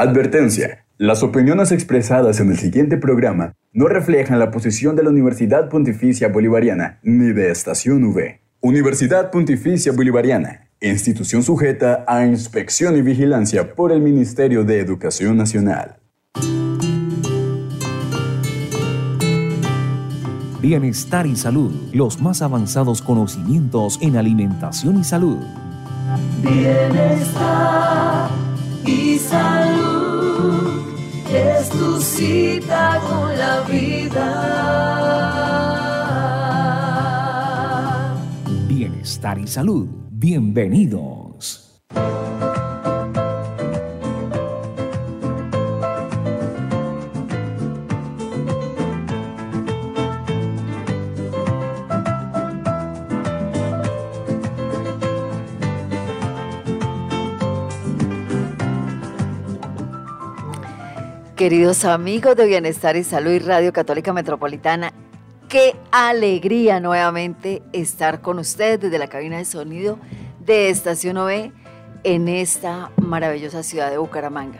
Advertencia. Las opiniones expresadas en el siguiente programa no reflejan la posición de la Universidad Pontificia Bolivariana ni de Estación V. Universidad Pontificia Bolivariana, institución sujeta a inspección y vigilancia por el Ministerio de Educación Nacional. Bienestar y salud, los más avanzados conocimientos en alimentación y salud. Bienestar y salud es tu cita con la vida. Bienestar y salud, bienvenidos. Queridos amigos de Bienestar y Salud y Radio Católica Metropolitana, qué alegría nuevamente estar con ustedes desde la cabina de sonido de Estación OE en esta maravillosa ciudad de Bucaramanga.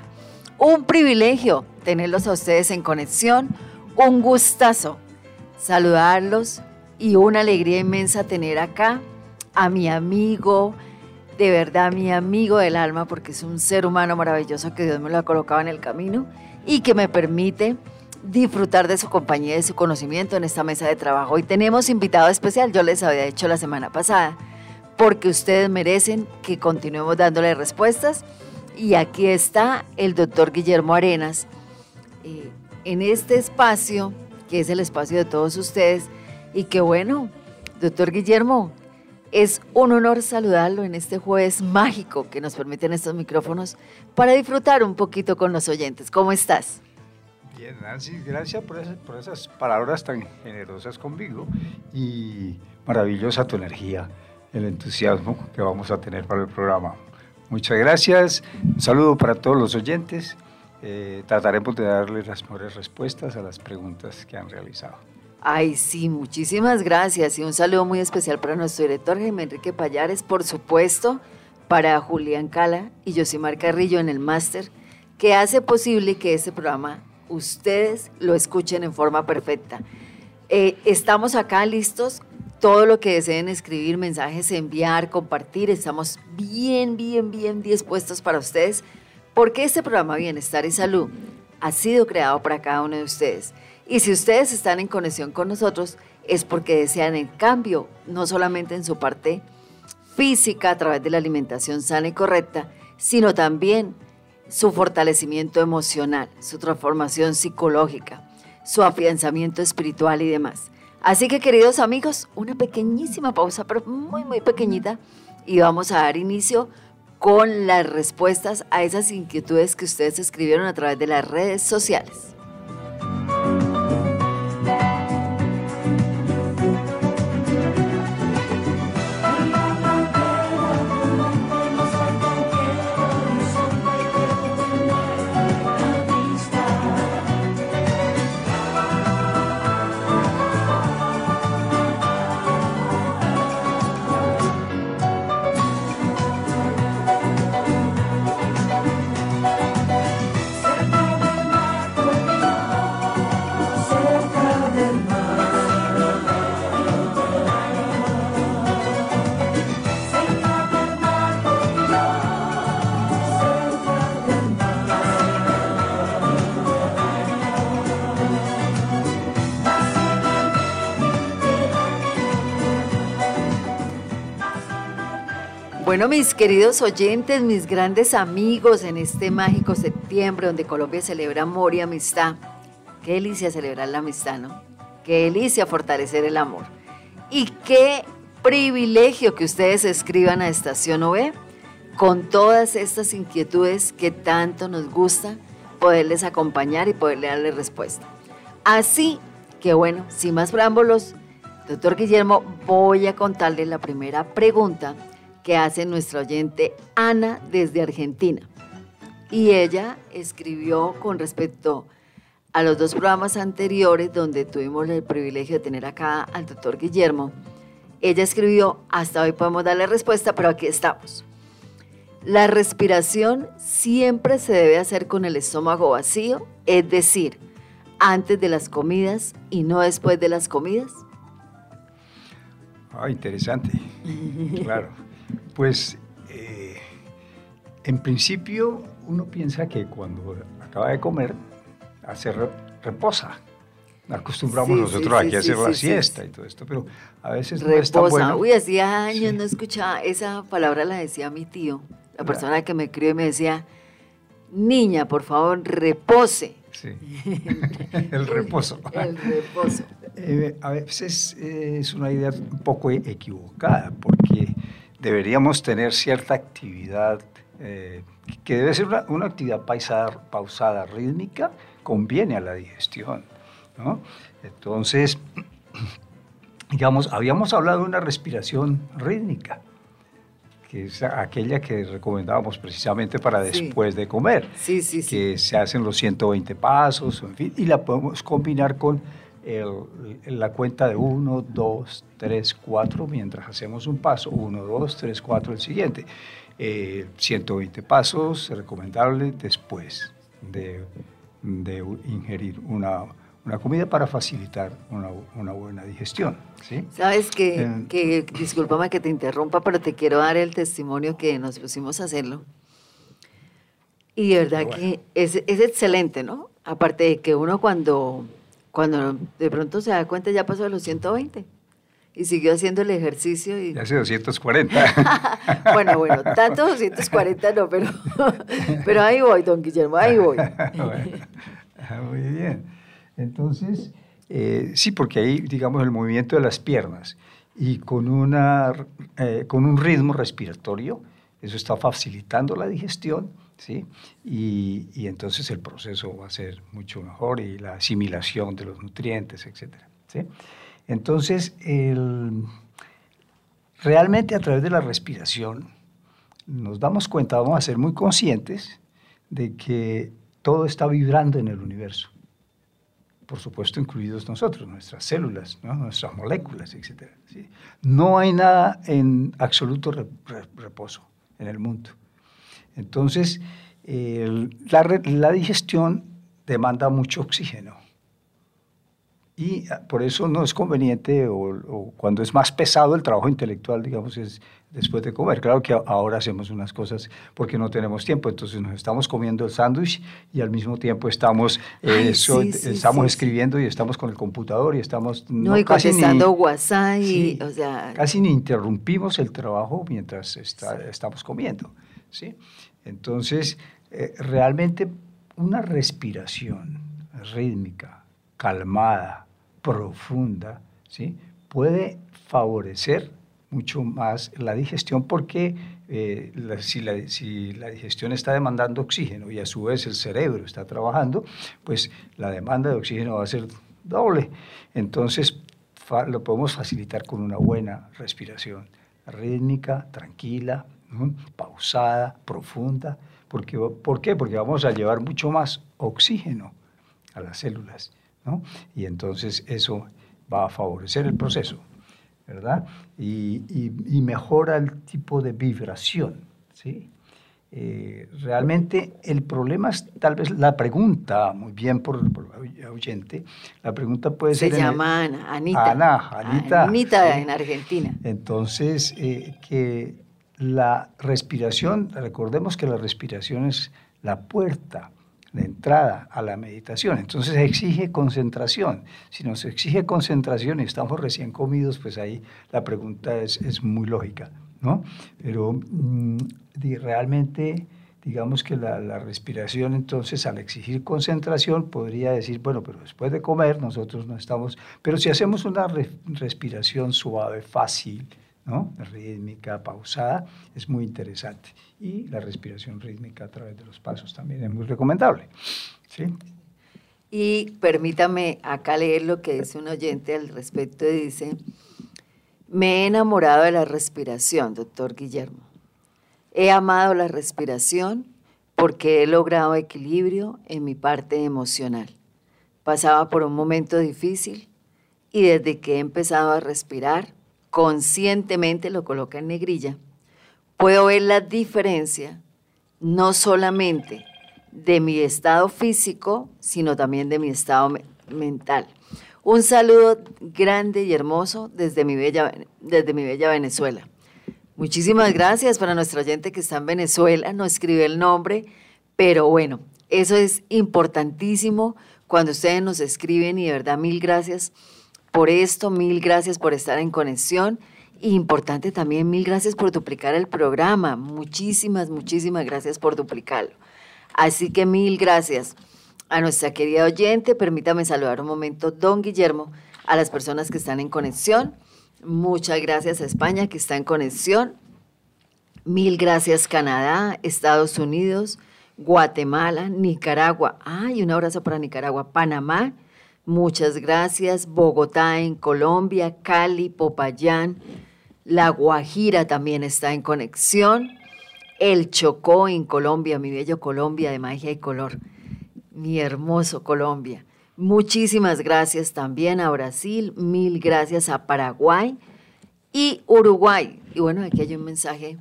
Un privilegio tenerlos a ustedes en conexión, un gustazo saludarlos y una alegría inmensa tener acá a mi amigo, de verdad mi amigo del alma, porque es un ser humano maravilloso que Dios me lo ha colocado en el camino y que me permite disfrutar de su compañía y de su conocimiento en esta mesa de trabajo. Hoy tenemos invitado especial, yo les había dicho la semana pasada, porque ustedes merecen que continuemos dándole respuestas. Y aquí está el doctor Guillermo Arenas eh, en este espacio, que es el espacio de todos ustedes. Y que bueno, doctor Guillermo, es un honor saludarlo en este jueves mágico que nos permiten estos micrófonos para disfrutar un poquito con los oyentes. ¿Cómo estás? Bien, Nancy, gracias por esas, palabras tan generosas conmigo y maravillosa tu energía, el entusiasmo que vamos a tener para el programa. Muchas gracias, un saludo para todos los oyentes. Eh, trataremos de darles las mejores respuestas a las preguntas que han realizado. Ay, sí, muchísimas gracias y un saludo muy especial para nuestro director Jaime Enrique Payares, por supuesto, para Julián Cala y Josimar Carrillo en el máster, que hace posible que este programa ustedes lo escuchen en forma perfecta. Eh, estamos acá listos, todo lo que deseen escribir, mensajes, enviar, compartir, estamos bien, bien, bien dispuestos para ustedes, porque este programa Bienestar y Salud ha sido creado para cada uno de ustedes. Y si ustedes están en conexión con nosotros, es porque desean el cambio, no solamente en su parte física a través de la alimentación sana y correcta, sino también su fortalecimiento emocional, su transformación psicológica, su afianzamiento espiritual y demás. Así que queridos amigos, una pequeñísima pausa, pero muy, muy pequeñita, y vamos a dar inicio con las respuestas a esas inquietudes que ustedes escribieron a través de las redes sociales. Bueno, mis queridos oyentes, mis grandes amigos, en este mágico septiembre donde Colombia celebra amor y amistad. Qué delicia celebrar la amistad, ¿no? Qué delicia fortalecer el amor. Y qué privilegio que ustedes escriban a Estación OE con todas estas inquietudes que tanto nos gusta poderles acompañar y poderle darle respuesta. Así que bueno, sin más preámbulos, doctor Guillermo, voy a contarle la primera pregunta que hace nuestra oyente Ana desde Argentina. Y ella escribió con respecto a los dos programas anteriores donde tuvimos el privilegio de tener acá al doctor Guillermo. Ella escribió, hasta hoy podemos darle respuesta, pero aquí estamos. La respiración siempre se debe hacer con el estómago vacío, es decir, antes de las comidas y no después de las comidas. Ah, interesante. claro. Pues eh, en principio uno piensa que cuando acaba de comer, hace reposa. Acostumbramos nosotros aquí a hacer la siesta y todo esto, pero a veces no es tan bueno. Uy, hacía años no escuchaba, esa palabra la decía mi tío, la persona que me crió y me decía, niña, por favor, repose. Sí, el reposo. el reposo. Eh, a veces es una idea un poco equivocada, porque deberíamos tener cierta actividad eh, que debe ser una, actividad pausada, rítmica, conviene a la digestión. Entonces, digamos, habíamos hablado de una respiración rítmica, que es aquella que recomendábamos precisamente para después de comer, sí, sí, que se hacen los 120 pasos, en fin, y la podemos combinar con la cuenta de 1, 2, 3, 4, mientras hacemos un paso, 1, 2, 3, 4, el siguiente. 120 eh, pasos, recomendable después de, ingerir una, comida para facilitar una, buena digestión. ¿sí? Sabes que, eh, que, discúlpame que te interrumpa, pero te quiero dar el testimonio que nos pusimos a hacerlo. Y de verdad que es, es excelente, ¿no? Aparte de que uno cuando cuando de pronto se da cuenta ya pasó de los 120 y siguió haciendo el ejercicio. Y... Ya hace 240. bueno, bueno, tanto 240 no, pero, pero ahí voy, don Guillermo, ahí voy. muy bien. Entonces, eh, sí, porque ahí, digamos, el movimiento de las piernas y con, una, eh, con un ritmo respiratorio, eso está facilitando la digestión ¿sí? Y, entonces el proceso va a ser mucho mejor y la asimilación de los nutrientes, etc. ¿sí? Entonces, realmente a través de la respiración nos damos cuenta, vamos a ser muy conscientes de que todo está vibrando en el universo. Por supuesto, incluidos nosotros, nuestras células, nuestras moléculas, etc. No hay nada en absoluto reposo en el mundo. Entonces, la, digestión demanda mucho oxígeno. Y ah, por eso no es conveniente, o, cuando es más pesado el trabajo intelectual, digamos, es después de comer. Claro que ahora hacemos unas cosas porque no tenemos tiempo, entonces nos estamos comiendo el sándwich y al mismo tiempo estamos, eh, estamos escribiendo y estamos con el computador y estamos... No, y contestando WhatsApp y, o sea... Casi ni interrumpimos el trabajo mientras estamos comiendo. ¿sí? Entonces, eh, realmente una respiración rítmica, calmada, profunda, ¿sí? puede favorecer mucho más la digestión porque eh, si, la, digestión está demandando oxígeno y a su vez el cerebro está trabajando, pues la demanda de oxígeno va a ser doble. Entonces lo podemos facilitar con una buena respiración rítmica, tranquila, pausada, profunda. Porque, ¿Por qué? Porque vamos a llevar mucho más oxígeno a las células. ¿no? Y entonces eso va a favorecer el proceso, ¿verdad? Y, y, mejora el tipo de vibración, ¿sí? Eh, realmente el problema es tal vez la pregunta, muy bien por, el oyente, la pregunta puede ser... Se llama Anita. Ana, Anita. Anita en Argentina. Entonces, eh, que la respiración, recordemos que la respiración es la puerta, la entrada a la meditación. Entonces exige concentración. Si nos exige concentración y estamos recién comidos, pues ahí la pregunta es, muy lógica, ¿no? Pero mm, realmente digamos que la, respiración entonces al exigir concentración podría decir, bueno, pero después de comer nosotros no estamos, pero si hacemos una respiración suave, fácil, ¿no? rítmica, pausada, es muy interesante. Y la respiración rítmica a través de los pasos también es muy recomendable. ¿sí? Y permítame acá leer lo que dice un oyente al respecto. Dice, me he enamorado de la respiración, doctor Guillermo. He amado la respiración porque he logrado equilibrio en mi parte emocional. Pasaba por un momento difícil y desde que he empezado a respirar, conscientemente lo coloca en negrilla, puedo ver la diferencia no solamente de mi estado físico, sino también de mi estado mental. Un saludo grande y hermoso desde mi bella, desde mi bella Venezuela. Muchísimas gracias para nuestra oyente que está en Venezuela, no escribe el nombre, pero bueno, eso es importantísimo cuando ustedes nos escriben y de verdad mil gracias por esto, mil gracias por estar en conexión. importante también, mil gracias por duplicar el programa. Muchísimas, muchísimas gracias por duplicarlo. Así que mil gracias a nuestra querida oyente. Permítame saludar un momento, don Guillermo, a las personas que están en conexión. Muchas gracias a España que está en conexión. Mil gracias Canadá, Estados Unidos, Guatemala, Nicaragua. Ay, un abrazo para Nicaragua, Panamá. Muchas gracias. Bogotá en Colombia, Cali, Popayán. La Guajira también está en conexión. El Chocó en Colombia, mi bello Colombia de magia y color mi hermoso Colombia. Muchísimas gracias también a Brasil, mil gracias a Paraguay y Uruguay. Y bueno, aquí hay un mensaje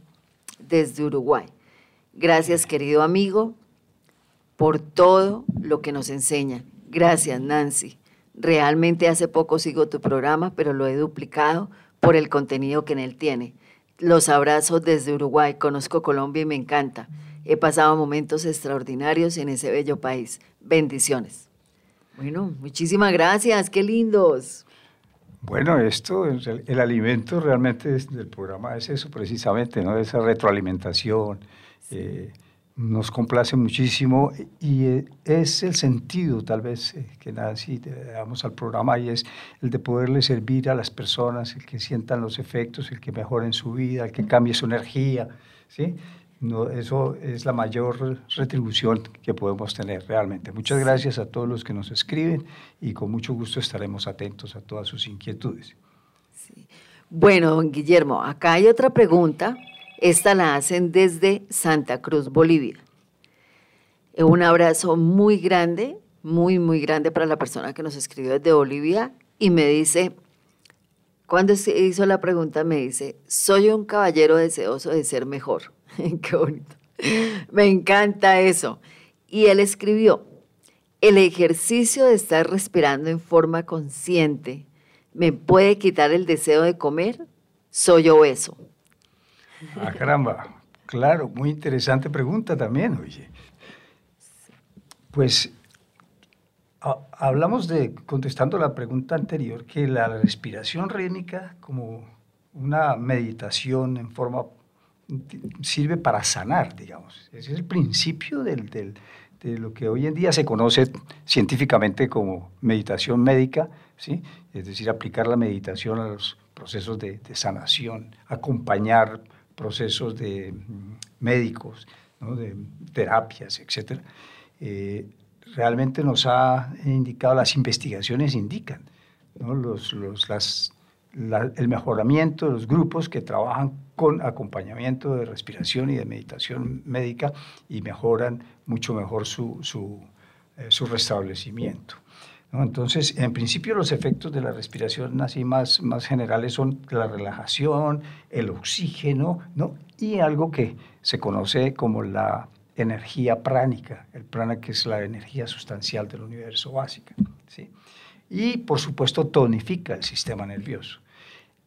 desde Uruguay. Gracias, querido amigo, por todo lo que nos enseña. Gracias, Nancy. Realmente hace poco sigo tu programa, pero lo he duplicado por el contenido que en él tiene. Los abrazos desde Uruguay. Conozco Colombia y me encanta. He pasado momentos extraordinarios en ese bello país. Bendiciones. Bueno, muchísimas gracias, qué lindos. Bueno, esto, el, alimento realmente del programa es eso precisamente, ¿no? Esa retroalimentación. Eh, nos complace muchísimo y eh, es el sentido tal vez eh, que Nancy le damos al programa y es el de poderle servir a las personas, el que sientan los efectos, el que mejoren su vida, el que cambie su energía, ¿sí? No, eso es la mayor retribución que podemos tener realmente. Muchas gracias a todos los que nos escriben y con mucho gusto estaremos atentos a todas sus inquietudes. Bueno, don Guillermo, acá hay otra pregunta. Esta la hacen desde Santa Cruz, Bolivia. Un abrazo muy grande, muy, muy grande para la persona que nos escribió desde Bolivia y me dice, cuando hizo la pregunta, me dice, soy un caballero deseoso de ser mejor. Qué bonito. Me encanta eso. Y él escribió, el ejercicio de estar respirando en forma consciente me puede quitar el deseo de comer. Soy obeso. Ah, caramba. Claro, muy interesante pregunta también, oye. Pues hablamos de, contestando la pregunta anterior, que la respiración rítmica como una meditación en forma sirve para sanar, digamos. Ese es el principio del, del, de lo que hoy en día se conoce científicamente como meditación médica, ¿sí? es decir, aplicar la meditación a los procesos de, de sanación, acompañar procesos de mm, médicos, de terapias, etc. Eh, realmente nos ha indicado, las investigaciones indican, los, los, las el mejoramiento de los grupos que trabajan con acompañamiento de respiración y de meditación médica y mejoran mucho mejor su, su, eh, restablecimiento. Entonces, en principio los efectos de la respiración así más, más generales son la relajación, el oxígeno ¿no? y algo que se conoce como la energía pránica, el prana que es la energía sustancial del universo básica. ¿sí? Y por supuesto tonifica el sistema nervioso.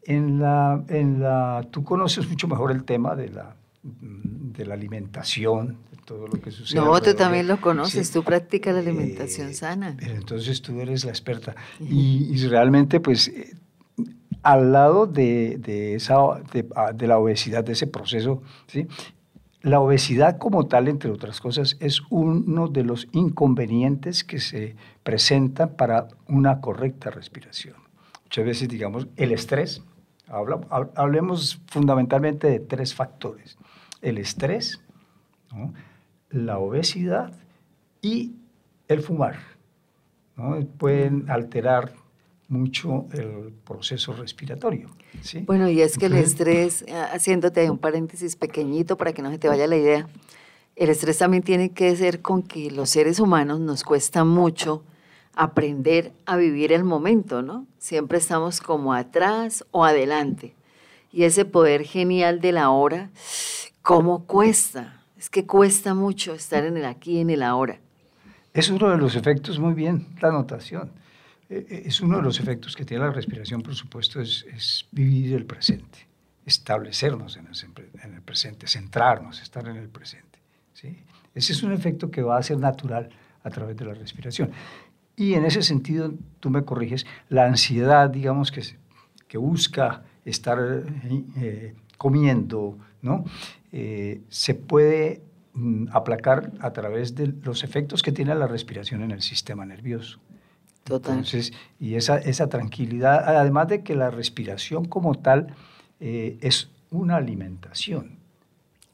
En la, en la, tú conoces mucho mejor el tema de la, de la alimentación, de todo lo que sucede. No, tú también lo conoces, tú practicas la alimentación eh, sana. Pero entonces tú eres la experta. Y, realmente, pues, eh, al lado de, de esa, de, ah, de, la obesidad, de ese proceso, ¿sí? la obesidad como tal, entre otras cosas, es uno de los inconvenientes que se presentan para una correcta respiración. Muchas veces, digamos, el estrés hablemos fundamentalmente de tres factores. El estrés, la obesidad y el fumar. Pueden alterar mucho el proceso respiratorio. Bueno, y es que el estrés, eh, haciéndote un paréntesis pequeñito para que no se te vaya la idea, el estrés también tiene que ser con que los seres humanos nos cuesta mucho aprender a vivir el momento, ¿no? Siempre estamos como atrás o adelante. Y ese poder genial de la hora, ¿Cómo cuesta? Es que cuesta mucho estar en el aquí y en el ahora. Es uno de los efectos, muy bien, la anotación. Eh, eh, es uno de los efectos que tiene la respiración, por supuesto, es, es vivir el presente, establecernos en el, en el, presente, centrarnos, estar en el presente. ¿sí? Ese es un efecto que va a ser natural a través de la respiración. Y en ese sentido, tú me corriges, la ansiedad, digamos, que, que busca estar eh, comiendo, ¿no? Eh, se puede mm, aplacar a través de los efectos que tiene la respiración en el sistema nervioso. Total. Entonces, y esa, esa tranquilidad, además de que la respiración como tal eh, es una alimentación.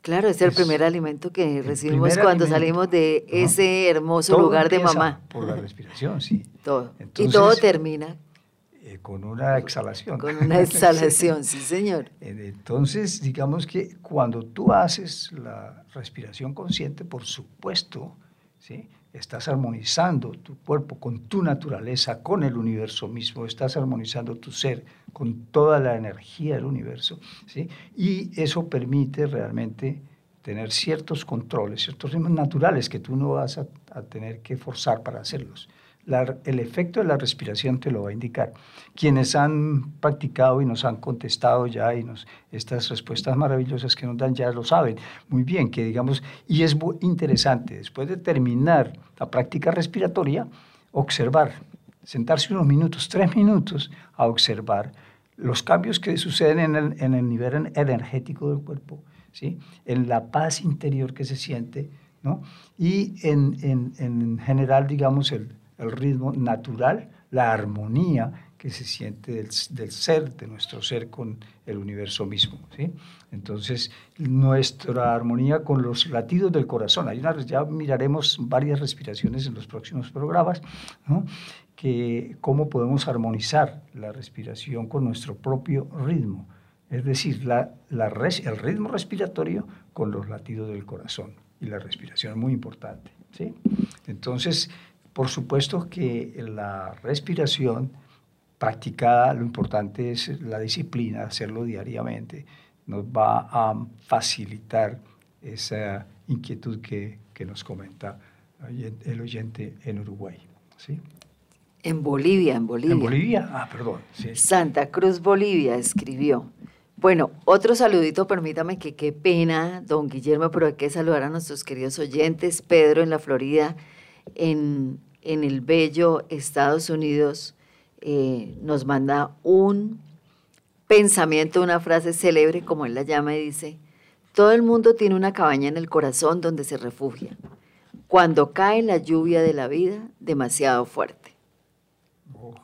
Claro, es el primer alimento que recibimos cuando salimos de ese hermoso lugar de mamá. Por la respiración, sí. Todo. y todo termina eh, con una exhalación. Con una exhalación, sí. señor. Entonces, digamos que cuando tú haces la respiración consciente, por supuesto, ¿sí? estás armonizando tu cuerpo con tu naturaleza, con el universo mismo, estás armonizando tu ser con toda la energía del universo, ¿sí? y eso permite realmente tener ciertos controles, ciertos ritmos naturales que tú no vas a, a tener que forzar para hacerlos el efecto de la respiración te lo va a indicar. Quienes han practicado y nos han contestado ya y nos, estas respuestas maravillosas que nos dan ya lo saben muy bien, que digamos, y es interesante, después de terminar la práctica respiratoria, observar, sentarse unos minutos, tres minutos, a observar los cambios que suceden en el, en el nivel energético del cuerpo, ¿sí? en la paz interior que se siente, ¿no? y en, en, en general, digamos, el, el ritmo natural, la armonía que se siente del, ser, de nuestro ser con el universo mismo. ¿sí? Entonces, nuestra armonía con los latidos del corazón. Hay una, ya miraremos varias respiraciones en los próximos programas, ¿no? que cómo podemos armonizar la respiración con nuestro propio ritmo. Es decir, la, el ritmo respiratorio con los latidos del corazón. Y la respiración es muy importante. ¿sí? Entonces, por supuesto que la respiración practicada, lo importante es la disciplina, hacerlo diariamente, nos va a facilitar esa inquietud que, nos comenta el oyente en Uruguay. ¿sí? En Bolivia, en Bolivia. En Bolivia, ah, perdón. Santa Cruz, Bolivia, escribió. Bueno, otro saludito, permítame que qué pena, don Guillermo, pero hay que saludar a nuestros queridos oyentes. Pedro en la Florida, en en el bello Estados Unidos eh, nos manda un pensamiento, una frase célebre, como él la llama, y dice, todo el mundo tiene una cabaña en el corazón donde se refugia, cuando cae la lluvia de la vida demasiado fuerte. Oh,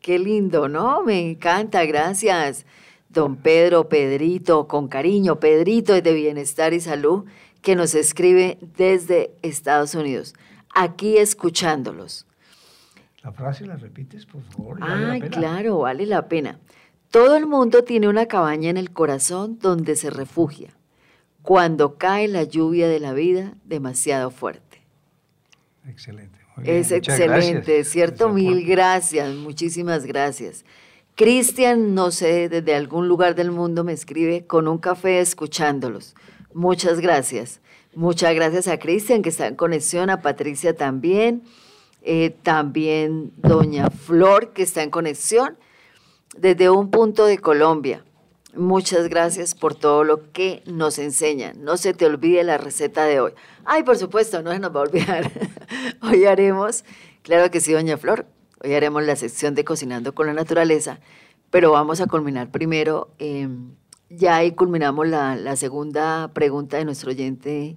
qué, lindo. ¿no? Me encanta, gracias. Don Pedro, Pedrito, con cariño, Pedrito es de Bienestar y Salud, que nos escribe desde Estados Unidos aquí escuchándolos. La frase la repites, por favor. Ah, claro, vale la pena. Todo el mundo tiene una cabaña en el corazón donde se refugia cuando cae la lluvia de la vida demasiado fuerte. Excelente. Es excelente, ¿cierto? Mil gracias, muchísimas gracias. Cristian, no sé, desde algún lugar del mundo me escribe con un café escuchándolos. Muchas gracias. Muchas gracias a Cristian que está en conexión, a Patricia también, eh, también doña Flor que está en conexión desde un punto de Colombia. Muchas gracias por todo lo que nos enseñan. No se te olvide la receta de hoy. Ay, por supuesto, no se nos va a olvidar. hoy haremos, claro que sí, doña Flor, hoy haremos la sección de Cocinando con la Naturaleza, pero vamos a culminar primero. Em, ya ahí culminamos la, segunda pregunta de nuestro oyente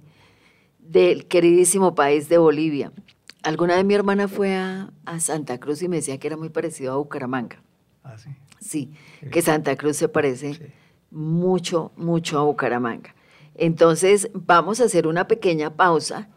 del queridísimo país de Bolivia. Alguna vez mi hermana fue a, Santa Cruz y me decía que era muy parecido a Bucaramanga. Ah, sí. Sí, que Santa Cruz se parece mucho, mucho a Bucaramanga. Entonces, vamos a hacer una pequeña pausa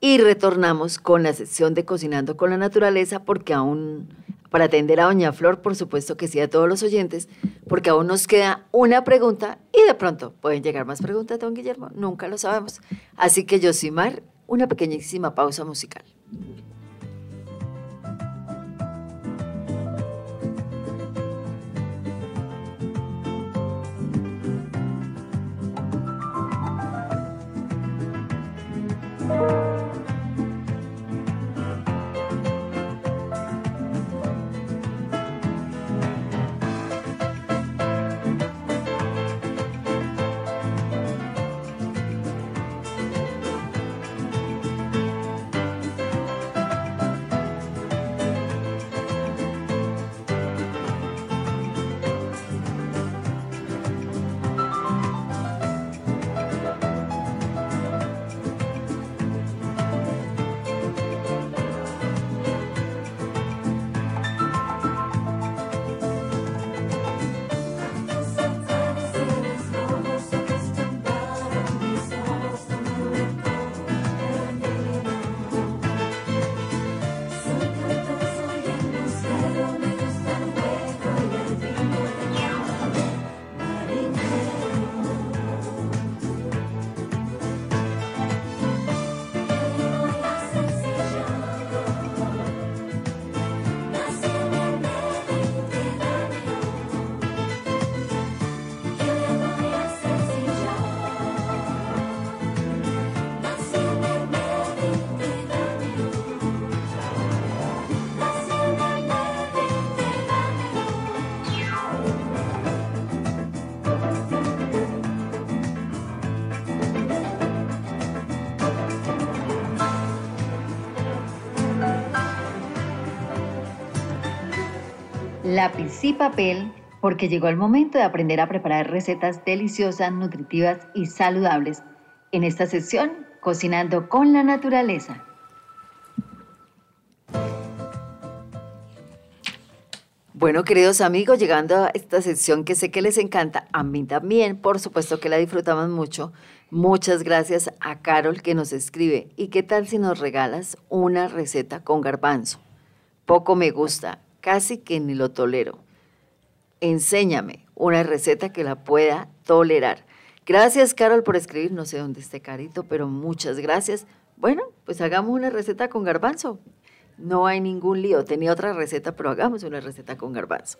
y retornamos con la sección de Cocinando con la Naturaleza porque aún para atender a Doña Flor, por supuesto que sí, a todos los oyentes, porque aún nos queda una pregunta y de pronto pueden llegar más preguntas, don Guillermo, nunca lo sabemos. Así que Yosimar, una pequeñísima pausa musical. Lápiz y papel porque llegó el momento de aprender a preparar recetas deliciosas, nutritivas y saludables en esta sección Cocinando con la Naturaleza. Bueno, queridos amigos, llegando a esta sección que sé que les encanta, a mí también, por supuesto que la disfrutamos mucho. Muchas gracias a Carol que nos escribe. ¿Y qué tal si nos regalas una receta con garbanzo? Poco me gusta, casi que ni lo tolero. Enséñame una receta que la pueda tolerar. Gracias, Carol, por escribir. No sé dónde esté Carito, pero muchas gracias. Bueno, pues hagamos una receta con garbanzo. No hay ningún lío. Tenía otra receta, pero hagamos una receta con garbanzo.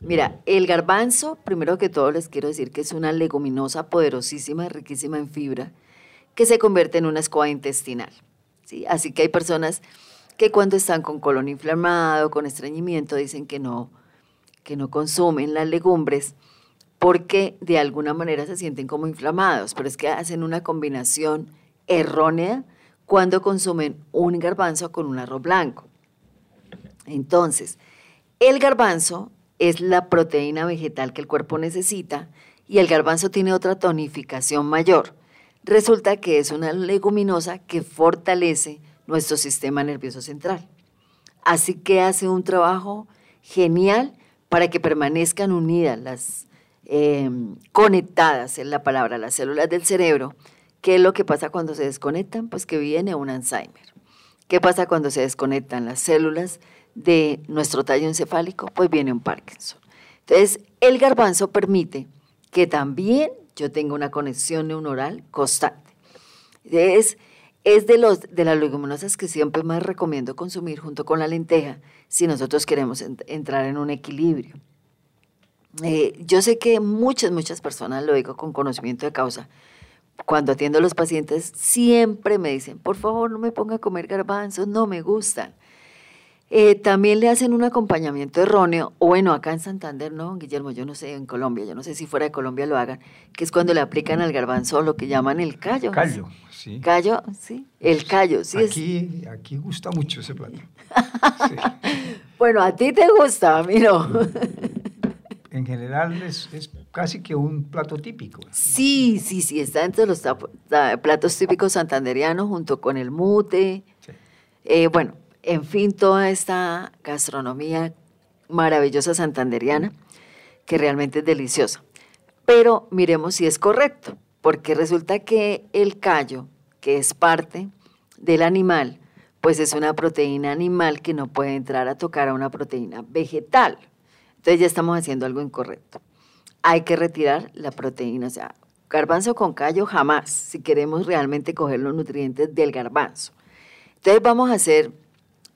Mira, el garbanzo, primero que todo les quiero decir que es una leguminosa poderosísima, riquísima en fibra, que se convierte en una escoba intestinal. ¿sí? Así que hay personas que cuando están con colon inflamado, con estreñimiento, dicen que no, que no consumen las legumbres porque de alguna manera se sienten como inflamados, pero es que hacen una combinación errónea cuando consumen un garbanzo con un arroz blanco. Entonces, el garbanzo es la proteína vegetal que el cuerpo necesita y el garbanzo tiene otra tonificación mayor. Resulta que es una leguminosa que fortalece nuestro sistema nervioso central. Así que hace un trabajo genial para que permanezcan unidas las eh, conectadas, es la palabra, las células del cerebro. ¿Qué es lo que pasa cuando se desconectan? Pues que viene un Alzheimer. ¿Qué pasa cuando se desconectan las células de nuestro tallo encefálico? Pues viene un Parkinson. Entonces, el garbanzo permite que también yo tenga una conexión neuronal constante. Es es de, los, de las leguminosas que siempre más recomiendo consumir junto con la lenteja si nosotros queremos entrar en un equilibrio. Eh, yo sé que muchas, muchas personas, lo digo con conocimiento de causa, cuando atiendo a los pacientes siempre me dicen, por favor no me ponga a comer garbanzos, no me gustan. Eh, también le hacen un acompañamiento erróneo, o bueno, acá en Santander, no, Guillermo, yo no sé, en Colombia, yo no sé si fuera de Colombia lo hagan, que es cuando le aplican al garbanzo lo que llaman el callo. Callo, sí. Callo, sí, el callo, sí. Aquí, aquí gusta mucho ese plato. bueno, a ti te gusta, a mí no. en general es, es, casi que un plato típico. Sí, sí, sí, está entre los platos típicos santanderianos junto con el mute. Eh, bueno, en fin, toda esta gastronomía maravillosa santanderiana, que realmente es deliciosa. Pero miremos si es correcto, porque resulta que el callo, que es parte del animal, pues es una proteína animal que no puede entrar a tocar a una proteína vegetal. Entonces ya estamos haciendo algo incorrecto. Hay que retirar la proteína, o sea, garbanzo con callo jamás, si queremos realmente coger los nutrientes del garbanzo. Entonces vamos a hacer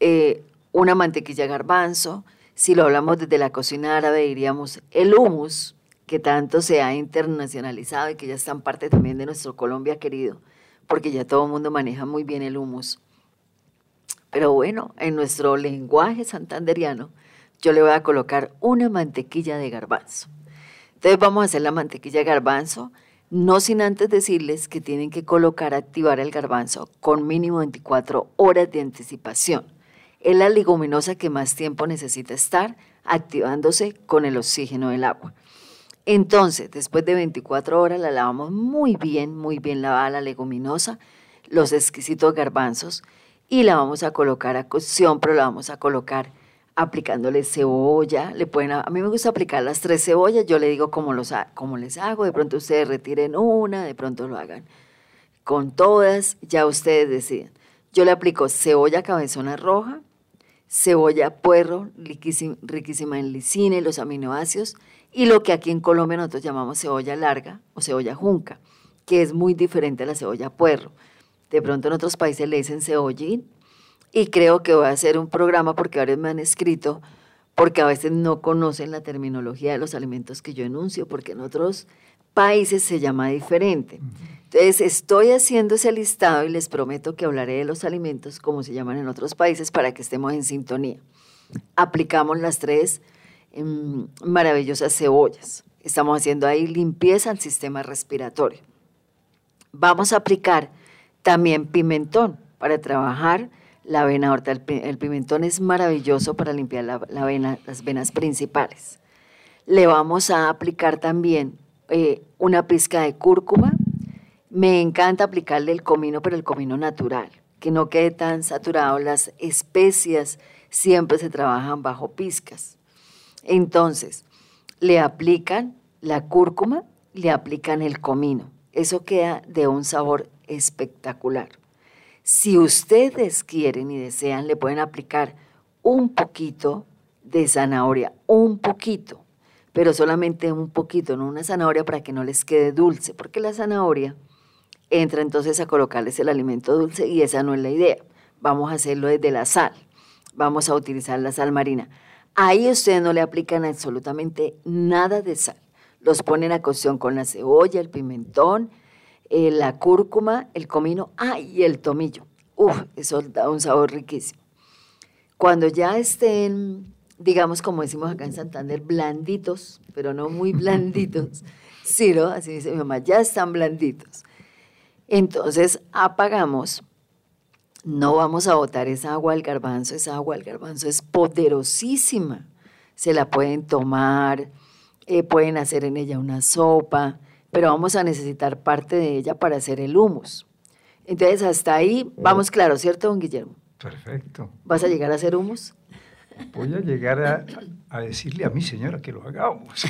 eh, una mantequilla garbanzo. Si lo hablamos desde la cocina árabe, diríamos el hummus, que tanto se ha internacionalizado y que ya está en parte también de nuestro Colombia querido, porque ya todo el mundo maneja muy bien el hummus. Pero bueno, en nuestro lenguaje santanderiano, yo le voy a colocar una mantequilla de garbanzo. Entonces vamos a hacer la mantequilla de garbanzo, no sin antes decirles que tienen que colocar, activar el garbanzo con mínimo 24 horas de anticipación es la leguminosa que más tiempo necesita estar activándose con el oxígeno del agua. Entonces, después de 24 horas la lavamos muy bien, muy bien lavada la leguminosa, los exquisitos garbanzos y la vamos a colocar a cocción, pero la vamos a colocar aplicándole cebolla. Le pueden, a, mí me gusta aplicar las tres cebollas, yo le digo cómo, los, cómo les hago, de pronto ustedes retiren una, de pronto lo hagan con todas, ya ustedes deciden. Yo le aplico cebolla cabezona roja, cebolla puerro, riquísima, en lisina y los aminoácidos, y lo que aquí en Colombia nosotros llamamos cebolla larga o cebolla junca, que es muy diferente a la cebolla puerro. De pronto en otros países le dicen cebollín, y creo que voy a hacer un programa porque ahora me han escrito, porque a veces no conocen la terminología de los alimentos que yo enuncio, porque en otros países se llama diferente. Entonces, estoy haciendo ese listado y les prometo que hablaré de los alimentos como se llaman en otros países para que estemos en sintonía. Aplicamos las tres em, maravillosas cebollas. Estamos haciendo ahí limpieza al sistema respiratorio. Vamos a aplicar también pimentón para trabajar la vena aorta. El, pimentón es maravilloso para limpiar la, vena, las venas principales. Le vamos a aplicar también eh, una pizca de cúrcuma. Me encanta aplicarle el comino, pero el comino natural, que no quede tan saturado. Las especias siempre se trabajan bajo pizcas. Entonces, le aplican la cúrcuma, le aplican el comino. Eso queda de un sabor espectacular. Si ustedes quieren y desean, le pueden aplicar un poquito de zanahoria, un poquito, pero solamente un poquito, no una zanahoria para que no les quede dulce, porque la zanahoria entra entonces a colocarles el alimento dulce y esa no es la idea. Vamos a hacerlo desde la sal. Vamos a utilizar la sal marina. Ahí ustedes no le aplican absolutamente nada de sal. Los ponen a cocción con la cebolla, el pimentón, eh, la cúrcuma, el comino, ah, y el tomillo. Uf, eso da un sabor riquísimo. Cuando ya estén, digamos como decimos acá en Santander, blanditos, pero no muy blanditos, sí, ¿no? Así dice mi mamá, ya están blanditos. Entonces apagamos, no vamos a botar esa agua al garbanzo, esa agua al garbanzo es poderosísima. Se la pueden tomar, eh, pueden hacer en ella una sopa, pero vamos a necesitar parte de ella para hacer el humus. Entonces, hasta ahí vamos claro, ¿cierto, don Guillermo? Perfecto. ¿Vas a llegar a hacer humus? Voy a llegar a, decirle a mi señora que lo hagamos.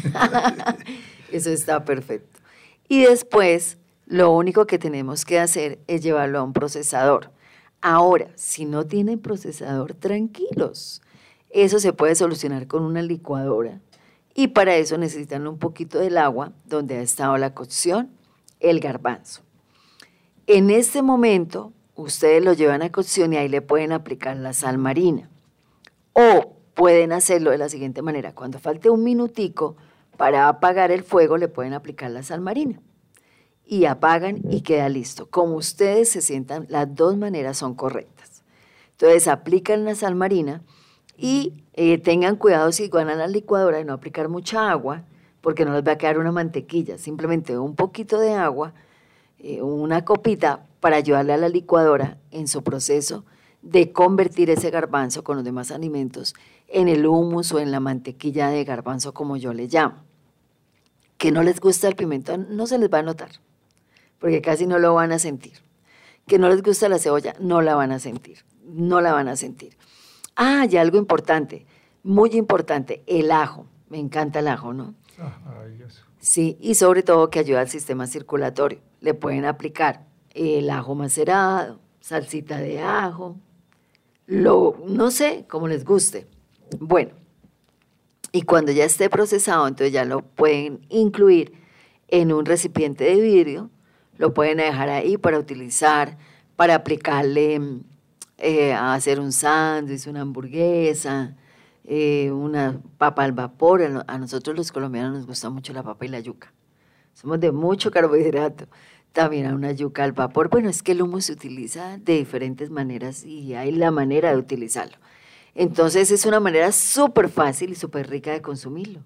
Eso está perfecto. Y después, lo único que tenemos que hacer es llevarlo a un procesador. Ahora, si no tienen procesador, tranquilos. Eso se puede solucionar con una licuadora y para eso necesitan un poquito del agua donde ha estado la cocción, el garbanzo. En este momento, ustedes lo llevan a cocción y ahí le pueden aplicar la sal marina. O pueden hacerlo de la siguiente manera. Cuando falte un minutico para apagar el fuego, le pueden aplicar la sal marina. Y apagan y queda listo. Como ustedes se sientan, las dos maneras son correctas. Entonces aplican la sal marina y eh, tengan cuidado si van a la licuadora de no aplicar mucha agua, porque no les va a quedar una mantequilla, simplemente un poquito de agua, eh, una copita para ayudarle a la licuadora en su proceso de convertir ese garbanzo con los demás alimentos en el humus o en la mantequilla de garbanzo como yo le llamo. Que no les gusta el pimentón, no se les va a notar, porque casi no lo van a sentir. Que no les gusta la cebolla, no la van a sentir, no la van a sentir. Ah, y algo importante, muy importante, el ajo. Me encanta el ajo, ¿no? Sí, y sobre todo que ayuda al sistema circulatorio. Le pueden aplicar el ajo macerado, salsita de ajo, lo, no sé, como les guste. Bueno, y cuando ya esté procesado, entonces ya lo pueden incluir en un recipiente de vidrio, lo pueden dejar ahí para utilizar, para aplicarle mm, eh, a hacer un sándwich, una hamburguesa, eh, una papa al vapor. A nosotros los colombianos nos gusta mucho la papa y la yuca. Somos de mucho carbohidrato. También a una yuca al vapor. Bueno, es que el humo se utiliza de diferentes maneras y hay la manera de utilizarlo. Entonces es una manera súper fácil y súper rica de consumirlo.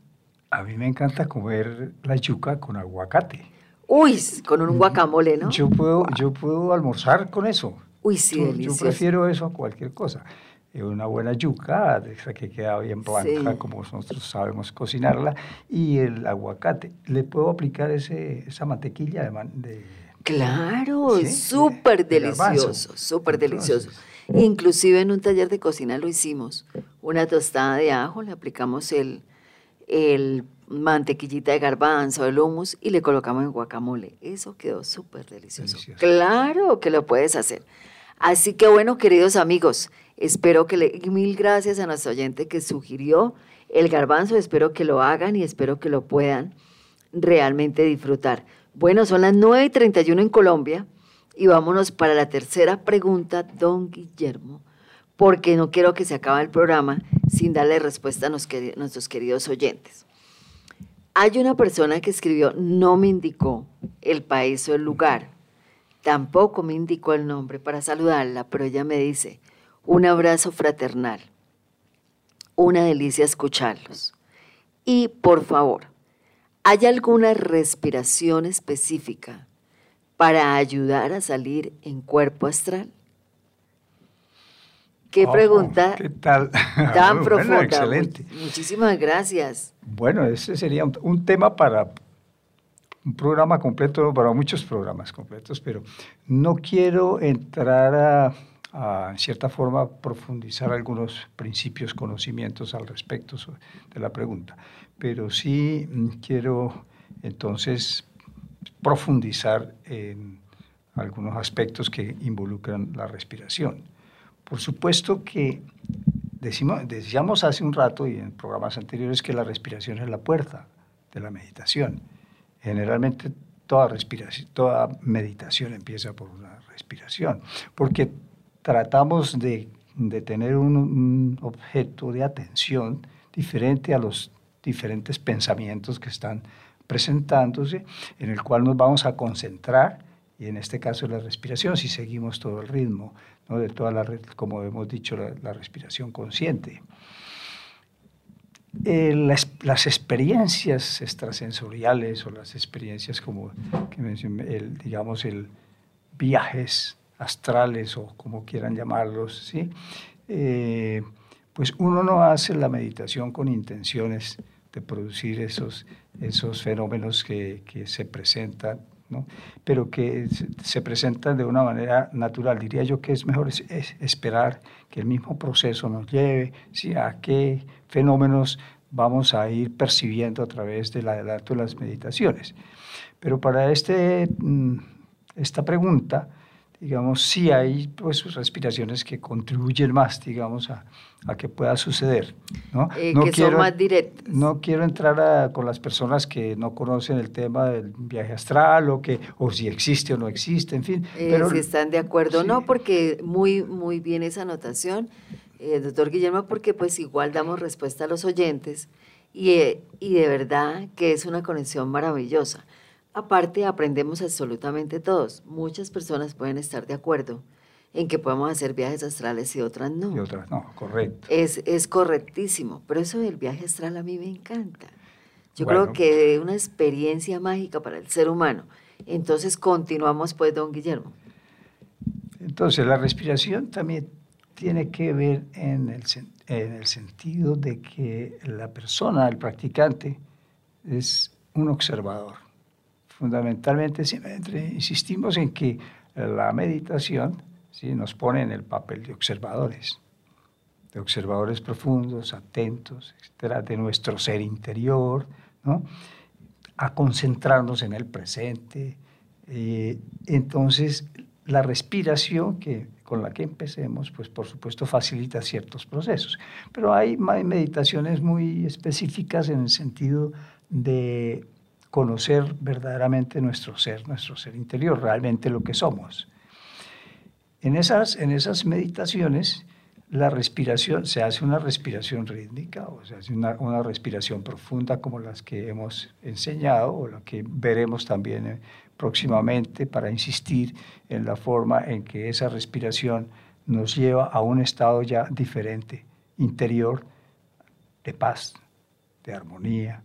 A mí me encanta comer la yuca con aguacate. Uy, con un guacamole, ¿no? Yo puedo, yo puedo almorzar con eso. Uy, sí, yo, delicioso. Yo prefiero eso a cualquier cosa. Eh, una buena yuca, esa que queda bien blanca, como nosotros sabemos cocinarla, y el aguacate. ¿Le puedo aplicar ese, esa mantequilla de, de Claro, súper delicioso, súper delicioso. Inclusive en un taller de cocina lo hicimos. Una tostada de ajo, le aplicamos el, el mantequillita de garbanzo, el hummus y le colocamos en guacamole. Eso quedó súper delicioso. Claro que lo puedes hacer. Así que bueno, queridos amigos, espero que le, mil gracias a nuestro oyente que sugirió el garbanzo, espero que lo hagan y espero que lo puedan realmente disfrutar. Bueno, son las 9 y 31 en Colombia y vámonos para la tercera pregunta, don Guillermo, porque no quiero que se acabe el programa sin darle respuesta a nuestros queridos oyentes. Hay una persona que escribió, no me indicó el país o el lugar, Tampoco me indicó el nombre para saludarla, pero ella me dice, un abrazo fraternal. Una delicia escucharlos. Y por favor, ¿hay alguna respiración específica para ayudar a salir en cuerpo astral? Qué Oh, pregunta ¿Qué tal? tan bueno, profunda. excelente. Mu- Muchísimas gracias. Bueno, ese sería un, un tema para un programa completo, para muchos programas completos, pero no quiero entrar a, a, en cierta forma, profundizar algunos principios, conocimientos al respecto de la pregunta, pero sí mm, quiero entonces profundizar en algunos aspectos que involucran la respiración. Por supuesto que decimos, decíamos hace un rato y en programas anteriores que la respiración es la puerta de la meditación. Generalmente toda respiración, toda meditación empieza por una respiración, porque tratamos de, de tener un, un objeto de atención diferente a los diferentes pensamientos que están presentándose, en el cual nos vamos a concentrar, y en este caso la respiración, si seguimos todo el ritmo, ¿no? de toda la, como hemos dicho, la, respiración consciente. Eh, las, las experiencias extrasensoriales o las experiencias como, que mencioné, digamos, el viajes astrales o como quieran llamarlos, ¿sí? Eh, pues uno no hace la meditación con intenciones de producir esos, esos fenómenos que, que se presentan, ¿no? pero que se, se presentan de una manera natural. Diría yo que es mejor es- es esperar que el mismo proceso nos lleve a qué fenómenos vamos a ir percibiendo a través del adelanto de las meditaciones. Pero para este, mm, esta pregunta, digamos, sí hay pues, respiraciones que contribuyen más, digamos, a, a que pueda suceder. ¿no? Eh, No que son más directas. no quiero entrar a- con las personas que no conocen el tema del viaje astral o que o si existe o no existe, en fin. Eh, pero si están de acuerdo o sí. no, porque muy, muy bien esa anotación, eh, doctor Guillermo, porque pues igual damos respuesta a los oyentes y, eh, y de verdad que es una conexión maravillosa. Aparte, aprendemos absolutamente todos. Muchas personas pueden estar de acuerdo en que podemos hacer viajes astrales y otras no. y otras no, correcto. Es, es correctísimo, pero eso del viaje astral a mí me encanta. Yo Bueno. creo que es una experiencia mágica para el ser humano. Entonces continuamos pues, don Guillermo. Entonces, la respiración también tiene que ver en el, en el sentido de que la persona, el practicante, es un observador. Fundamentalmente, siempre insistimos en que la meditación ¿sí? nos pone en el papel de observadores, de observadores profundos, atentos, etcétera, de nuestro ser interior, ¿no? a concentrarnos en el presente. Eh, entonces, la respiración que, con la que empecemos, pues por supuesto facilita ciertos procesos. Pero hay ma- meditaciones muy específicas en el sentido de conocer verdaderamente nuestro ser, nuestro ser interior, realmente lo que somos. En esas, en esas meditaciones, la respiración, se hace una respiración rítmica o se hace una, una respiración profunda como las que hemos enseñado o la que veremos también eh, próximamente para insistir en la forma en que esa respiración nos lleva a un estado ya diferente, interior, de paz, de armonía,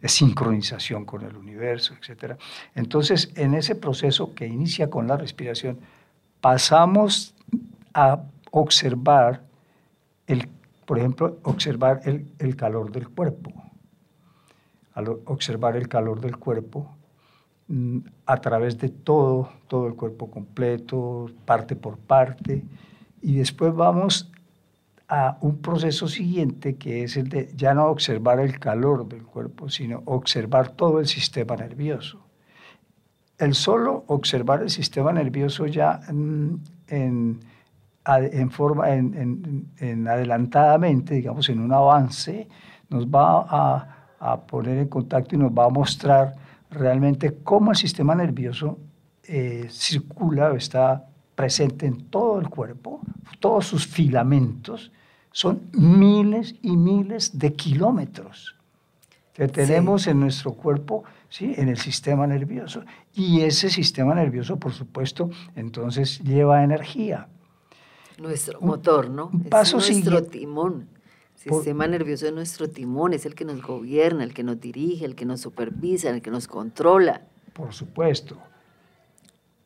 de sincronización con el universo, etc. Entonces, en ese proceso que inicia con la respiración, pasamos a observar, el, por ejemplo, observar el, el calor del cuerpo. Al observar el calor del cuerpo mm, a través de todo, todo el cuerpo completo, parte por parte, y después vamos a un proceso siguiente que es el de ya no observar el calor del cuerpo, sino observar todo el sistema nervioso. El solo observar el sistema nervioso ya mm, en, en forma, en, en- en adelantadamente, digamos, en un avance, nos va a, a poner en contacto y nos va a mostrar realmente cómo el sistema nervioso eh, circula, está presente en todo el cuerpo, todos sus filamentos, son miles y miles de kilómetros que tenemos en nuestro cuerpo, ¿sí? en el sistema nervioso. Y ese sistema nervioso, por supuesto, entonces lleva energía. Nuestro Un- motor, ¿no? un Es paso nuestro timón. El Por- sistema nervioso es nuestro timón, es el que nos gobierna, el que nos dirige, el que nos supervisa, el que nos controla. Por supuesto.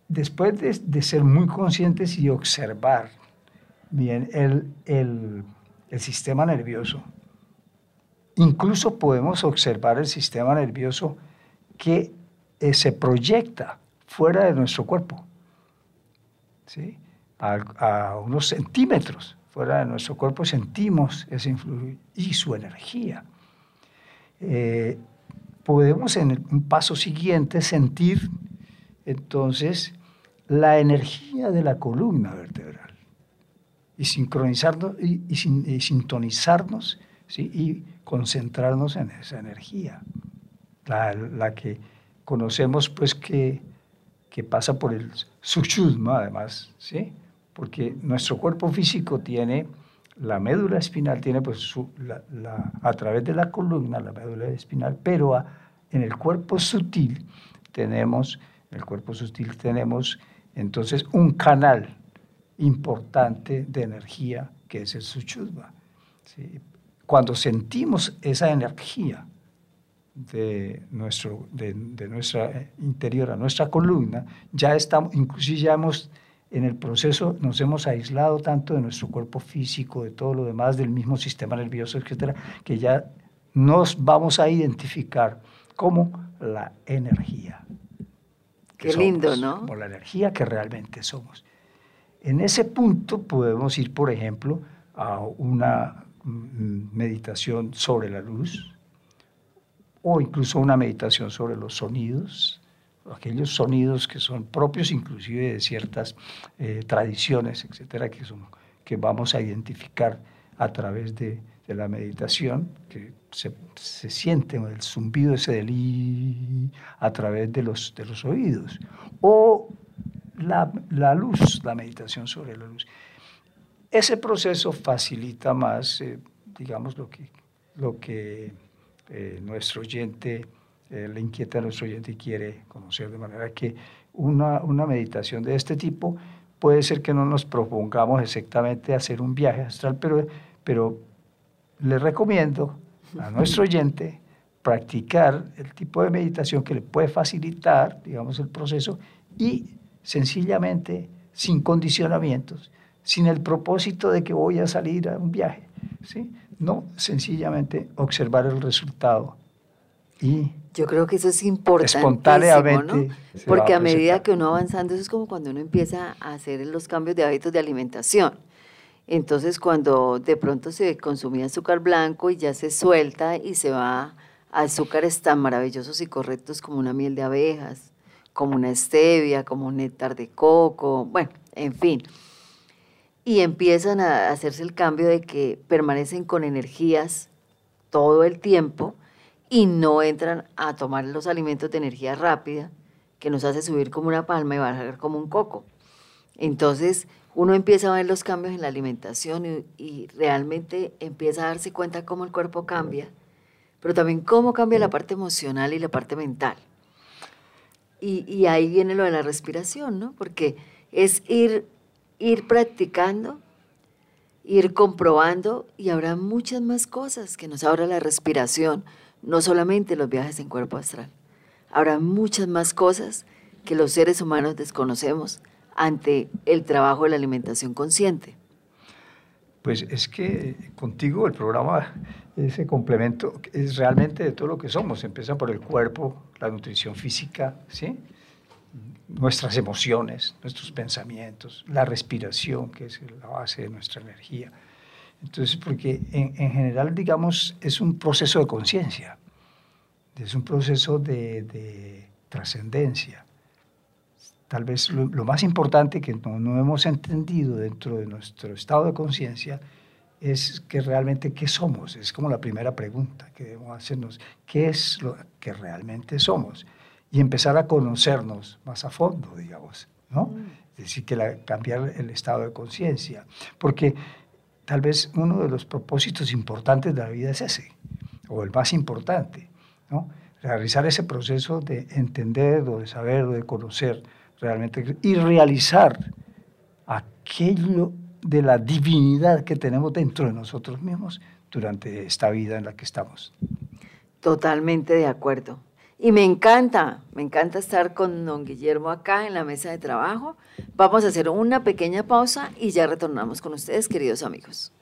Después de, de ser muy conscientes y observar bien el, el, sistema nervioso. Incluso podemos observar el sistema nervioso que eh, se proyecta fuera de nuestro cuerpo, ¿sí? a, unos centímetros fuera de nuestro cuerpo sentimos ese influjo y su energía. Eh, podemos en un paso siguiente sentir entonces la energía de la columna vertebral y sincronizarnos y, sintonizarnos y concentrarnos en esa energía, la, que conocemos pues que, que, pasa por el sushudma además, ¿sí? porque nuestro cuerpo físico tiene la médula espinal tiene pues a través de la columna la médula espinal, pero en el cuerpo sutil tenemos, en el cuerpo sutil tenemos entonces un canal importante de energía que es el suchudva. Cuando sentimos esa energía de, nuestro, de, de nuestra interior a nuestra columna, ya estamos, inclusive ya hemos en el proceso nos hemos aislado tanto de nuestro cuerpo físico, de todo lo demás, del mismo sistema nervioso, etcétera, que ya nos vamos a identificar como la energía. Qué lindo, ¿no? Como la energía que realmente somos. En ese punto podemos ir, por ejemplo, a una mm, meditación sobre la luz o incluso una meditación sobre los sonidos, aquellos sonidos que son propios inclusive de ciertas eh, tradiciones, etcétera, que, vamos a identificar a través de, de la meditación, que se, se, siente el zumbido ese del a través de los, de los oídos, o la, la, luz, la meditación sobre la luz. Ese proceso facilita más, eh, digamos, lo que, lo que eh, nuestro oyente eh, le inquieta a nuestro oyente y quiere conocer, de manera que una, una meditación de este tipo puede ser que no nos propongamos exactamente hacer un viaje astral, pero, pero le recomiendo a nuestro oyente practicar el tipo de meditación que le puede facilitar, digamos, el proceso y sencillamente, sin condicionamientos, sin el propósito de que voy a salir a un viaje, ¿sí? No, sencillamente observar el resultado y yo creo que eso es importante. Espontáneamente. Porque a, medida que uno avanzando, eso es como cuando uno empieza a hacer los cambios de hábitos de alimentación. Entonces, cuando de pronto se consumía azúcar blanco y ya se suelta y se va a azúcares tan maravillosos y correctos como una miel de abejas, como una stevia, como un néctar de coco, bueno, en fin. Y empiezan a hacerse el cambio de que permanecen con energías todo el tiempo y no entran a tomar los alimentos de energía rápida que nos hace subir como una palma y bajar como un coco. Entonces uno empieza a ver los cambios en la alimentación y, realmente empieza a darse cuenta cómo el cuerpo cambia, pero también cómo cambia la parte emocional y la parte mental. Y, ahí viene lo de la respiración, ¿no? Porque es ir, ir practicando, ir comprobando y habrá muchas más cosas que nos abra la respiración no solamente los viajes en cuerpo astral. Habrá muchas más cosas que los seres humanos desconocemos ante el trabajo de la alimentación consciente. Pues es que contigo el programa, ese complemento, es realmente de todo lo que somos. Empieza por el cuerpo, la nutrición física, ¿sí? nuestras emociones, nuestros pensamientos, la respiración, que es la base de nuestra energía entonces, porque en, general, digamos, es un proceso de conciencia, es un proceso de, trascendencia. Tal vez lo, más importante que no, hemos entendido dentro de nuestro estado de conciencia es que realmente qué somos. Es como la primera pregunta que debemos hacernos. ¿Qué es lo que realmente somos? Y empezar a conocernos más a fondo, digamos, ¿no? Mm. Es decir, que cambiar el estado de conciencia. Porque tal vez uno de los propósitos importantes de la vida es ese, o el más importante, ¿no? Realizar ese proceso de entender o de saber o de conocer realmente y realizar aquello de la divinidad que tenemos dentro de nosotros mismos durante esta vida en la que estamos. Totalmente de acuerdo. Y me encanta, me encanta estar con don Guillermo acá en la mesa de trabajo. Vamos a hacer una pequeña pausa y ya retornamos con ustedes, queridos amigos.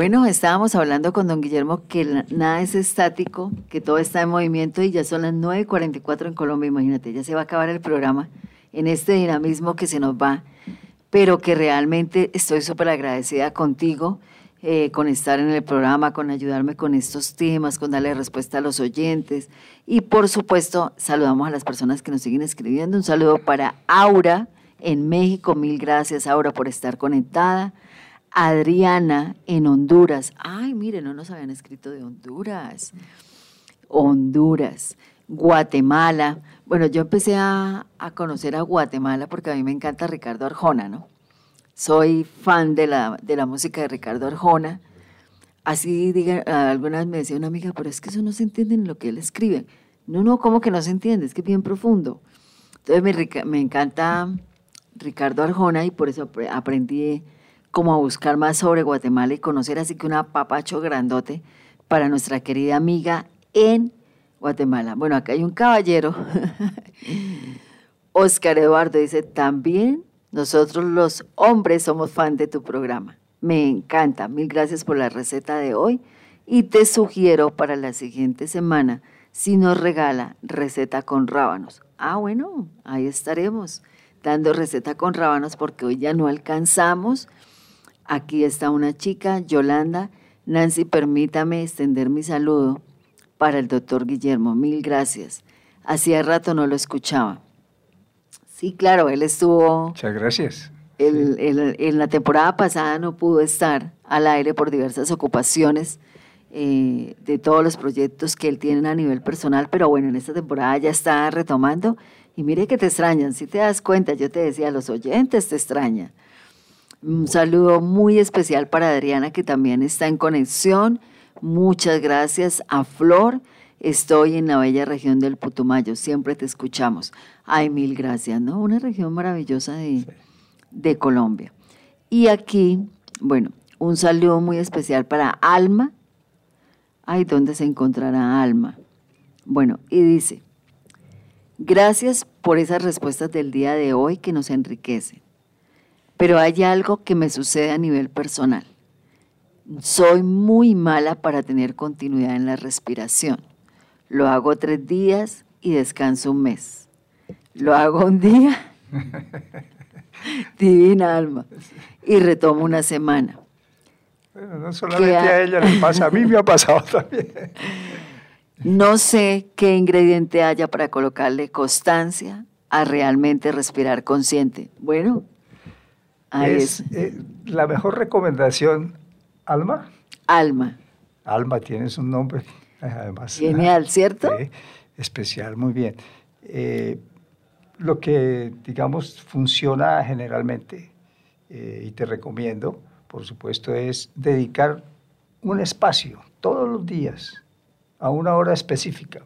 Bueno, estábamos hablando con don Guillermo que nada es estático, que todo está en movimiento y ya son las 9.44 en Colombia, imagínate, ya se va a acabar el programa en este dinamismo que se nos va, pero que realmente estoy súper agradecida contigo, eh, con estar en el programa, con ayudarme con estos temas, con darle respuesta a los oyentes y por supuesto saludamos a las personas que nos siguen escribiendo. Un saludo para Aura en México, mil gracias Aura por estar conectada. Adriana en Honduras. Ay, mire, no nos habían escrito de Honduras. Honduras, Guatemala. Bueno, yo empecé a, conocer a Guatemala porque a mí me encanta Ricardo Arjona, ¿no? Soy fan de la, de la música de Ricardo Arjona. Así, diga, algunas me decía una amiga, pero es que eso no se entiende en lo que él escribe. No, no, ¿cómo que no se entiende? Es que es bien profundo. Entonces me, me encanta Ricardo Arjona y por eso aprendí como a buscar más sobre Guatemala y conocer así que un apapacho grandote para nuestra querida amiga en Guatemala. Bueno, acá hay un caballero, Oscar Eduardo, dice, también nosotros los hombres somos fan de tu programa. Me encanta, mil gracias por la receta de hoy y te sugiero para la siguiente semana si nos regala receta con rábanos. Ah, bueno, ahí estaremos dando receta con rábanos porque hoy ya no alcanzamos Aquí está una chica, Yolanda. Nancy, permítame extender mi saludo para el doctor Guillermo. Mil gracias. Hacía rato no lo escuchaba. Sí, claro, él estuvo... Muchas gracias. en la temporada pasada no pudo estar al aire por diversas ocupaciones eh, de todos los proyectos que él tiene a nivel personal, pero bueno, en esta temporada ya está retomando. Y mire que te extrañan, si te das cuenta, yo te decía, los oyentes te extrañan. Un saludo muy especial para Adriana, que también está en conexión. Muchas gracias a Flor. Estoy en la bella región del Putumayo. Siempre te escuchamos. Ay, mil gracias, ¿no? Una región maravillosa de, de Colombia. Y aquí, bueno, un saludo muy especial para Alma. Ay, ¿dónde se encontrará Alma? Bueno, y dice, Gracias por esas respuestas del día de hoy que nos enriquecen. Pero hay algo que me sucede a nivel personal. Soy muy mala para tener continuidad en la respiración. Lo hago tres días y descanso un mes. Lo hago un día, divina alma, y retomo una semana. Bueno, no solamente a ella le pasa, a mí me ha pasado también. No sé qué ingrediente haya para colocarle constancia a realmente respirar consciente. Bueno, es, eh, la mejor recomendación, Alma. Alma. Alma, tienes un nombre, además. Genial, ¿cierto? especial, muy bien. Eh, lo que, digamos, funciona generalmente, eh, y te recomiendo, por supuesto, es dedicar un espacio todos los días a una hora específica.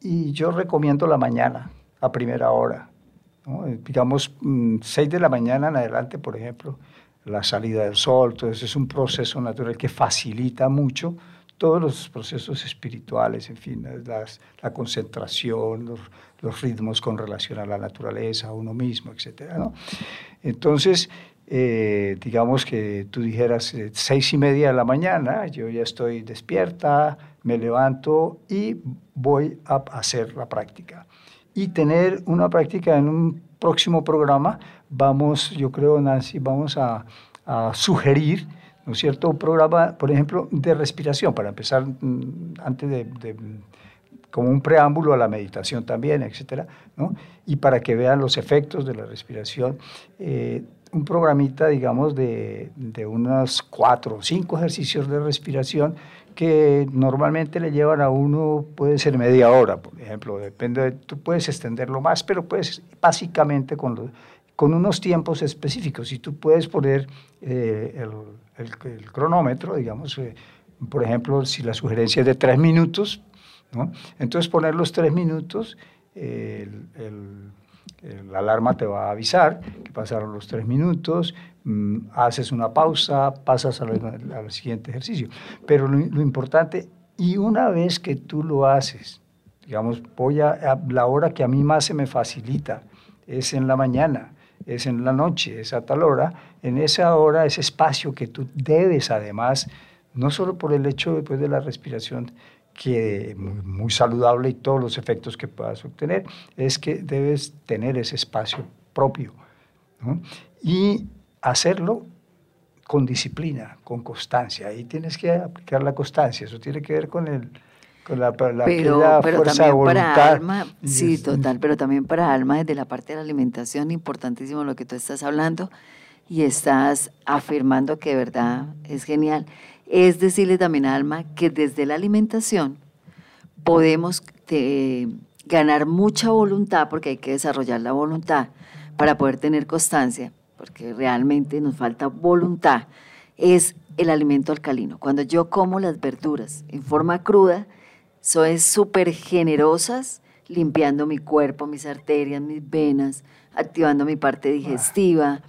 Y yo recomiendo la mañana, a primera hora. Digamos, 6 mm, de la mañana en adelante, por ejemplo, la salida del sol, todo eso es un proceso natural que facilita mucho todos los procesos espirituales, en fin, la concentración, los, ritmos con relación a la naturaleza, a uno mismo, etc. Entonces, eh, digamos que tú dijeras eh, seis y media de la mañana, yo ya estoy despierta, me levanto y voy a hacer la práctica. Y tener una práctica en un próximo programa, vamos, yo creo, Nancy, vamos a, sugerir, ¿no es cierto?, un programa, por ejemplo, de respiración, para empezar mm, antes de, como un preámbulo a la meditación también, etcétera, ¿no? Y para que vean los efectos de la respiración. Eh, un programita, digamos, de, de unos cuatro o cinco ejercicios de respiración que normalmente le llevan a uno, puede ser media hora, por ejemplo, depende, de, tú puedes extenderlo más, pero puedes básicamente con, con unos tiempos específicos. Y tú puedes poner eh, el, el, cronómetro, digamos, eh, por ejemplo, si la sugerencia es de tres minutos, ¿no? entonces poner los tres minutos, el la alarma te va a avisar que pasaron los tres minutos, mm, haces una pausa, pasas al, siguiente ejercicio. Pero lo, importante, y una vez que tú lo haces, digamos, voy a, la hora que a mí más se me facilita, es en la mañana, es en la noche, es a tal hora, en esa hora, ese espacio que tú debes además, no solo por el hecho después de la respiración, que muy, saludable y todos los efectos que puedas obtener, es que debes tener ese espacio propio y hacerlo con disciplina, con constancia. Ahí tienes que aplicar la constancia, eso tiene que ver con el con la, la, pero, pero también para alma, sí, total, pero también para alma desde la parte de la alimentación, importantísimo lo que tú estás hablando y estás afirmando que de verdad es genial es decirle también a Alma que desde la alimentación podemos eh, ganar mucha voluntad, porque hay que desarrollar la voluntad para poder tener constancia, porque realmente nos falta voluntad, es el alimento alcalino. Cuando yo como las verduras en forma cruda, son súper generosas, limpiando mi cuerpo, mis arterias, mis venas, activando mi parte digestiva.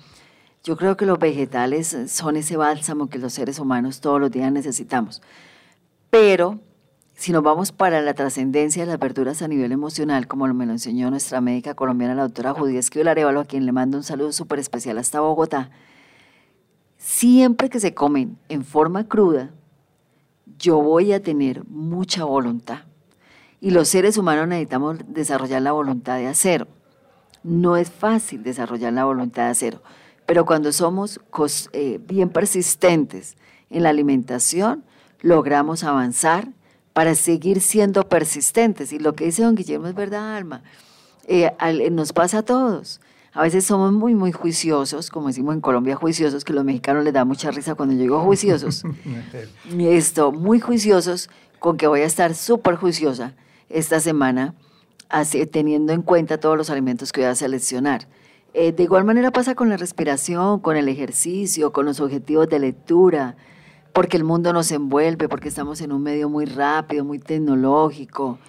Yo creo que los vegetales son ese bálsamo que los seres humanos todos los días necesitamos. Pero si nos vamos para la trascendencia de las verduras a nivel emocional, como me lo enseñó nuestra médica colombiana, la doctora Judía Esquivel a quien le mando un saludo súper especial hasta Bogotá, siempre que se comen en forma cruda, yo voy a tener mucha voluntad. Y los seres humanos necesitamos desarrollar la voluntad de acero. No es fácil desarrollar la voluntad de acero pero cuando somos eh, bien persistentes en la alimentación, logramos avanzar para seguir siendo persistentes. Y lo que dice don Guillermo es verdad, Alma. Eh, nos pasa a todos. A veces somos muy, muy juiciosos, como decimos en Colombia, juiciosos, que los mexicanos les da mucha risa cuando yo digo juiciosos. Esto, muy juiciosos, con que voy a estar súper juiciosa esta semana, teniendo en cuenta todos los alimentos que voy a seleccionar. Eh, de igual manera pasa con la respiración, con el ejercicio, con los objetivos de lectura, porque el mundo nos envuelve, porque estamos en un medio muy rápido, muy tecnológico.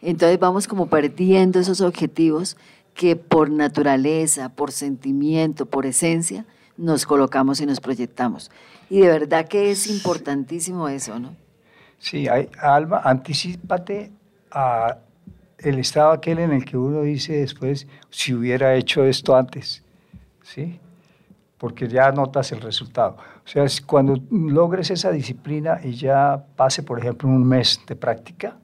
Entonces vamos como perdiendo esos objetivos que por naturaleza, por sentimiento, por esencia, nos colocamos y nos proyectamos. Y de verdad que es importantísimo eso, ¿no? Sí, hay, Alma, anticipate a el estado aquel en el que uno dice después, si hubiera hecho esto antes, ¿sí? Porque ya notas el resultado. O sea, cuando logres esa disciplina y ya pase, por ejemplo, un mes de práctica,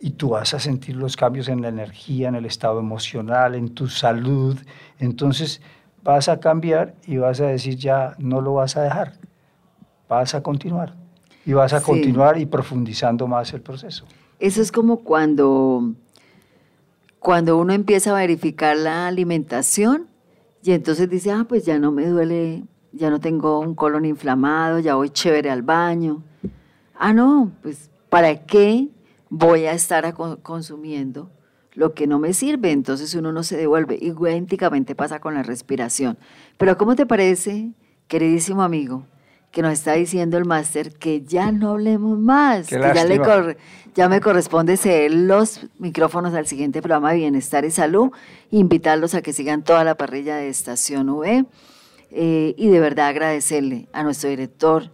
y tú vas a sentir los cambios en la energía, en el estado emocional, en tu salud, entonces vas a cambiar y vas a decir ya no lo vas a dejar, vas a continuar y vas a continuar y profundizando más el proceso. Eso es como cuando, cuando uno empieza a verificar la alimentación y entonces dice, ah, pues ya no me duele, ya no tengo un colon inflamado, ya voy chévere al baño. Ah, no, pues ¿para qué voy a estar consumiendo lo que no me sirve? Entonces uno no se devuelve. Idénticamente pasa con la respiración. Pero ¿cómo te parece, queridísimo amigo? Que nos está diciendo el máster que ya no hablemos más, que ya, le ya me corresponde ceder los micrófonos al siguiente programa de Bienestar y Salud, invitarlos a que sigan toda la parrilla de Estación V eh, y de verdad agradecerle a nuestro director,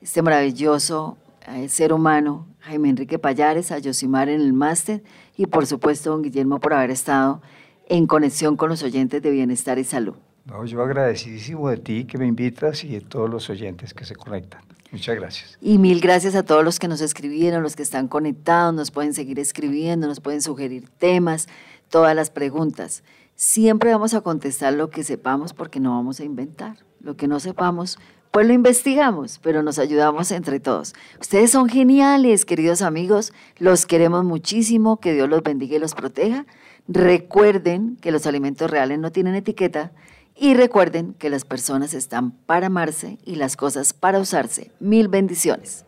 este maravilloso eh, ser humano, Jaime Enrique Payares, a Yosimar en el máster y por supuesto don Guillermo por haber estado en conexión con los oyentes de Bienestar y Salud. No, yo agradecidísimo de ti que me invitas y de todos los oyentes que se conectan. Muchas gracias. Y mil gracias a todos los que nos escribieron, los que están conectados, nos pueden seguir escribiendo, nos pueden sugerir temas, todas las preguntas. Siempre vamos a contestar lo que sepamos porque no vamos a inventar. Lo que no sepamos, pues lo investigamos, pero nos ayudamos entre todos. Ustedes son geniales, queridos amigos, los queremos muchísimo, que Dios los bendiga y los proteja. Recuerden que los alimentos reales no tienen etiqueta y recuerden que las personas están para amarse y las cosas para usarse. Mil bendiciones.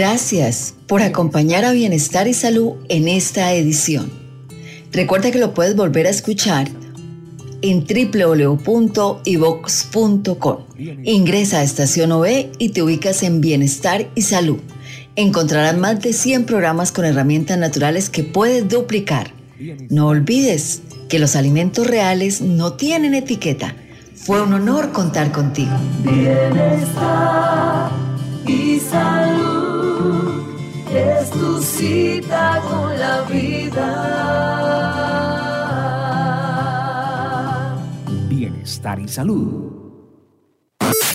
Gracias por acompañar a Bienestar y Salud en esta edición. Recuerda que lo puedes volver a escuchar en www.ivox.com. Ingresa a Estación OE y te ubicas en Bienestar y Salud. Encontrarás más de 100 programas con herramientas naturales que puedes duplicar. No olvides que los alimentos reales no tienen etiqueta. Fue un honor contar contigo. Bienestar y salud es tu cita con la vida. Bienestar y salud